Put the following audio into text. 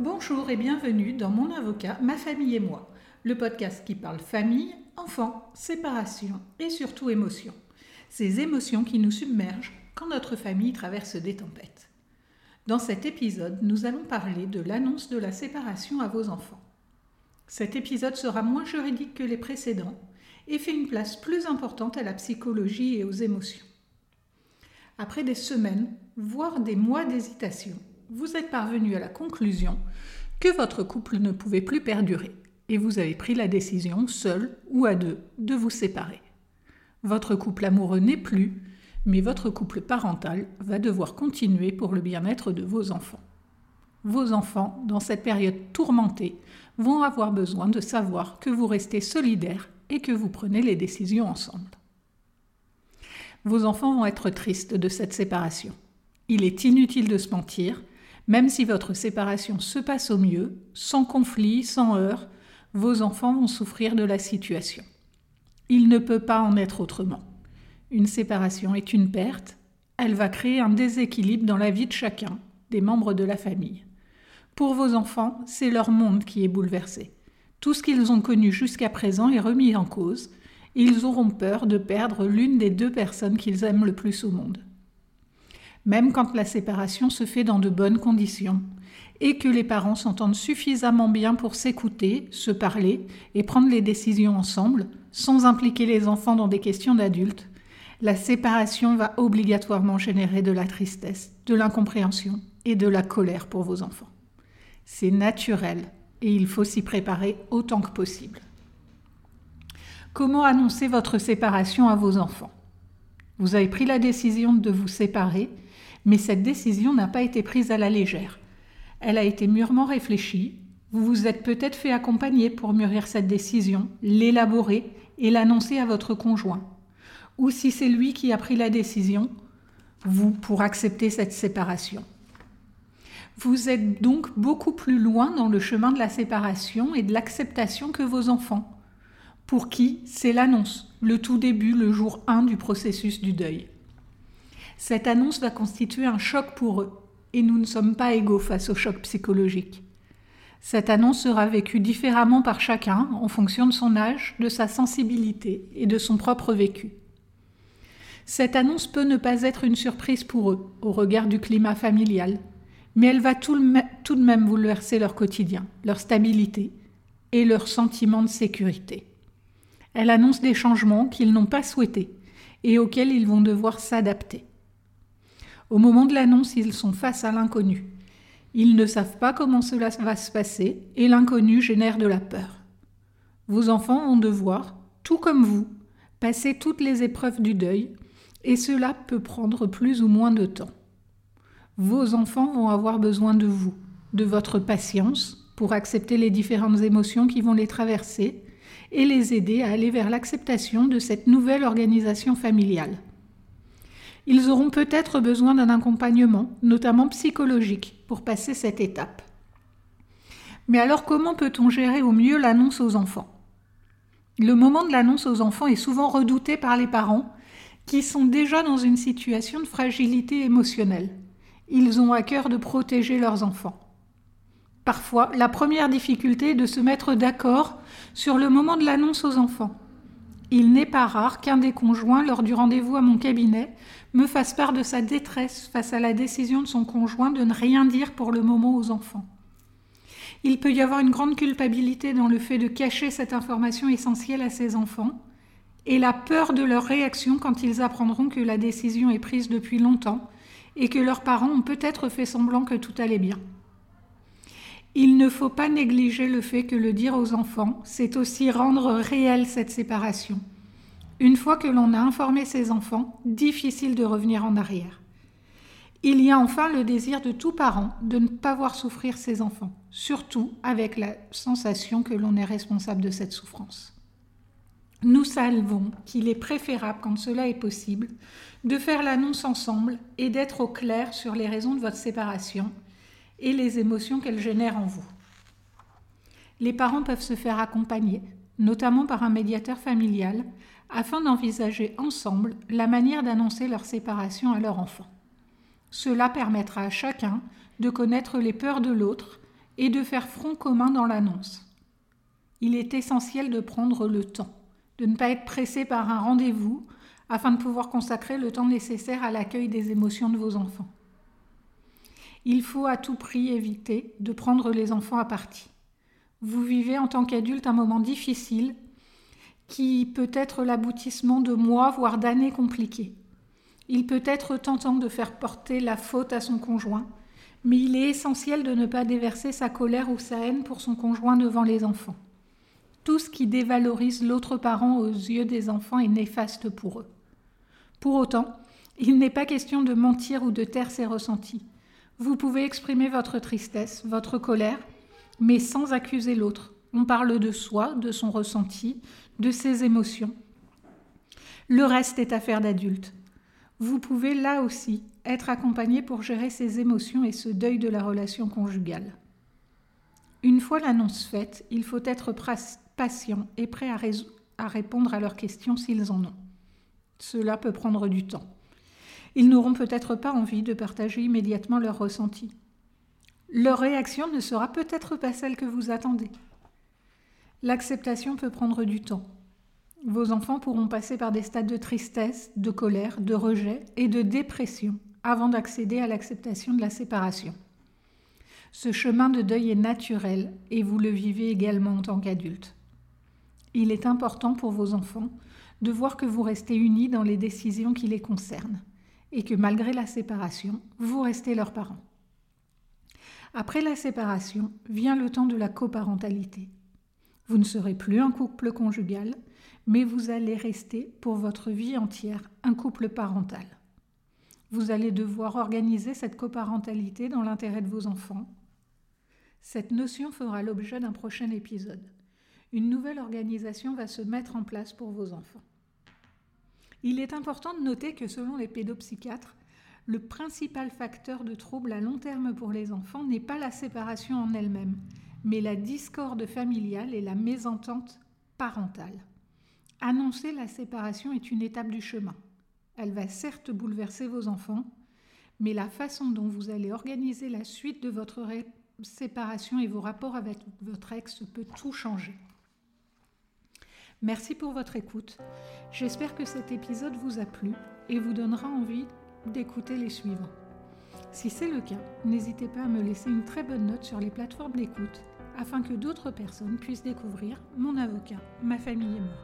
Bonjour et bienvenue dans Mon avocat, ma famille et moi, le podcast qui parle famille, enfants, séparation et surtout émotions. Ces émotions qui nous submergent quand notre famille traverse des tempêtes. Dans cet épisode, nous allons parler de l'annonce de la séparation à vos enfants. Cet épisode sera moins juridique que les précédents et fait une place plus importante à la psychologie et aux émotions. Après des semaines, voire des mois d'hésitation, vous êtes parvenu à la conclusion que votre couple ne pouvait plus perdurer et vous avez pris la décision, seul ou à deux, de vous séparer. Votre couple amoureux n'est plus, mais votre couple parental va devoir continuer pour le bien-être de vos enfants. Vos enfants, dans cette période tourmentée, vont avoir besoin de savoir que vous restez solidaires et que vous prenez les décisions ensemble. Vos enfants vont être tristes de cette séparation. Il est inutile de se mentir, même si votre séparation se passe au mieux, sans conflit, sans heurts, vos enfants vont souffrir de la situation. Il ne peut pas en être autrement. Une séparation est une perte, elle va créer un déséquilibre dans la vie de chacun, des membres de la famille. Pour vos enfants, c'est leur monde qui est bouleversé. Tout ce qu'ils ont connu jusqu'à présent est remis en cause. Ils auront peur de perdre l'une des deux personnes qu'ils aiment le plus au monde même quand la séparation se fait dans de bonnes conditions, et que les parents s'entendent suffisamment bien pour s'écouter, se parler et prendre les décisions ensemble, sans impliquer les enfants dans des questions d'adultes, la séparation va obligatoirement générer de la tristesse, de l'incompréhension et de la colère pour vos enfants. C'est naturel et il faut s'y préparer autant que possible. Comment annoncer votre séparation à vos enfants? Vous avez pris la décision de vous séparer mais cette décision n'a pas été prise à la légère. Elle a été mûrement réfléchie. Vous vous êtes peut-être fait accompagner pour mûrir cette décision, l'élaborer et l'annoncer à votre conjoint. Ou si c'est lui qui a pris la décision, vous pour accepter cette séparation. Vous êtes donc beaucoup plus loin dans le chemin de la séparation et de l'acceptation que vos enfants, pour qui c'est l'annonce, le tout début, le jour 1 du processus du deuil. Cette annonce va constituer un choc pour eux, et nous ne sommes pas égaux face au choc psychologique. Cette annonce sera vécue différemment par chacun en fonction de son âge, de sa sensibilité et de son propre vécu. Cette annonce peut ne pas être une surprise pour eux au regard du climat familial, mais elle va tout, tout de même bouleverser leur quotidien, leur stabilité et leur sentiment de sécurité. Elle annonce des changements qu'ils n'ont pas souhaités et auxquels ils vont devoir s'adapter. Au moment de l'annonce, ils sont face à l'inconnu. Ils ne savent pas comment cela va se passer et l'inconnu génère de la peur. Vos enfants vont devoir, tout comme vous, passer toutes les épreuves du deuil et cela peut prendre plus ou moins de temps. Vos enfants vont avoir besoin de vous, de votre patience pour accepter les différentes émotions qui vont les traverser et les aider à aller vers l'acceptation de cette nouvelle organisation familiale. Ils auront peut-être besoin d'un accompagnement, notamment psychologique, pour passer cette étape. Mais alors comment peut-on gérer au mieux l'annonce aux enfants? Le moment de l'annonce aux enfants est souvent redouté par les parents qui sont déjà dans une situation de fragilité émotionnelle. Ils ont à cœur de protéger leurs enfants. Parfois, la première difficulté est de se mettre d'accord sur le moment de l'annonce aux enfants. Il n'est pas rare qu'un des conjoints, lors du rendez-vous à mon cabinet, me fasse part de sa détresse face à la décision de son conjoint de ne rien dire pour le moment aux enfants. Il peut y avoir une grande culpabilité dans le fait de cacher cette information essentielle à ses enfants et la peur de leur réaction quand ils apprendront que la décision est prise depuis longtemps et que leurs parents ont peut-être fait semblant que tout allait bien. Il ne faut pas négliger le fait que le dire aux enfants, c'est aussi rendre réelle cette séparation. Une fois que l'on a informé ses enfants, difficile de revenir en arrière. Il y a enfin le désir de tout parent de ne pas voir souffrir ses enfants, surtout avec la sensation que l'on est responsable de cette souffrance. Nous savons qu'il est préférable, quand cela est possible, de faire l'annonce ensemble et d'être au clair sur les raisons de votre séparation et les émotions qu'elle génère en vous. Les parents peuvent se faire accompagner, notamment par un médiateur familial, afin d'envisager ensemble la manière d'annoncer leur séparation à leur enfant. Cela permettra à chacun de connaître les peurs de l'autre et de faire front commun dans l'annonce. Il est essentiel de prendre le temps, de ne pas être pressé par un rendez-vous afin de pouvoir consacrer le temps nécessaire à l'accueil des émotions de vos enfants. Il faut à tout prix éviter de prendre les enfants à partie. Vous vivez en tant qu'adulte un moment difficile qui peut être l'aboutissement de mois, voire d'années compliquées. Il peut être tentant de faire porter la faute à son conjoint, mais il est essentiel de ne pas déverser sa colère ou sa haine pour son conjoint devant les enfants. Tout ce qui dévalorise l'autre parent aux yeux des enfants est néfaste pour eux. Pour autant, il n'est pas question de mentir ou de taire ses ressentis. Vous pouvez exprimer votre tristesse, votre colère, mais sans accuser l'autre. On parle de soi, de son ressenti, de ses émotions. Le reste est affaire d'adulte. Vous pouvez là aussi être accompagné pour gérer ses émotions et ce deuil de la relation conjugale. Une fois l'annonce faite, il faut être patient et prêt à, à répondre à leurs questions s'ils en ont. Cela peut prendre du temps. Ils n'auront peut-être pas envie de partager immédiatement leurs ressentis. Leur réaction ne sera peut-être pas celle que vous attendez. L'acceptation peut prendre du temps. Vos enfants pourront passer par des stades de tristesse, de colère, de rejet et de dépression avant d'accéder à l'acceptation de la séparation. Ce chemin de deuil est naturel et vous le vivez également en tant qu'adulte. Il est important pour vos enfants de voir que vous restez unis dans les décisions qui les concernent et que malgré la séparation, vous restez leurs parents. Après la séparation vient le temps de la coparentalité. Vous ne serez plus un couple conjugal, mais vous allez rester pour votre vie entière un couple parental. Vous allez devoir organiser cette coparentalité dans l'intérêt de vos enfants. Cette notion fera l'objet d'un prochain épisode. Une nouvelle organisation va se mettre en place pour vos enfants. Il est important de noter que selon les pédopsychiatres, le principal facteur de trouble à long terme pour les enfants n'est pas la séparation en elle-même, mais la discorde familiale et la mésentente parentale. Annoncer la séparation est une étape du chemin. Elle va certes bouleverser vos enfants, mais la façon dont vous allez organiser la suite de votre séparation et vos rapports avec votre ex peut tout changer. Merci pour votre écoute. J'espère que cet épisode vous a plu et vous donnera envie d'écouter les suivants. Si c'est le cas, n'hésitez pas à me laisser une très bonne note sur les plateformes d'écoute afin que d'autres personnes puissent découvrir mon avocat, ma famille et moi.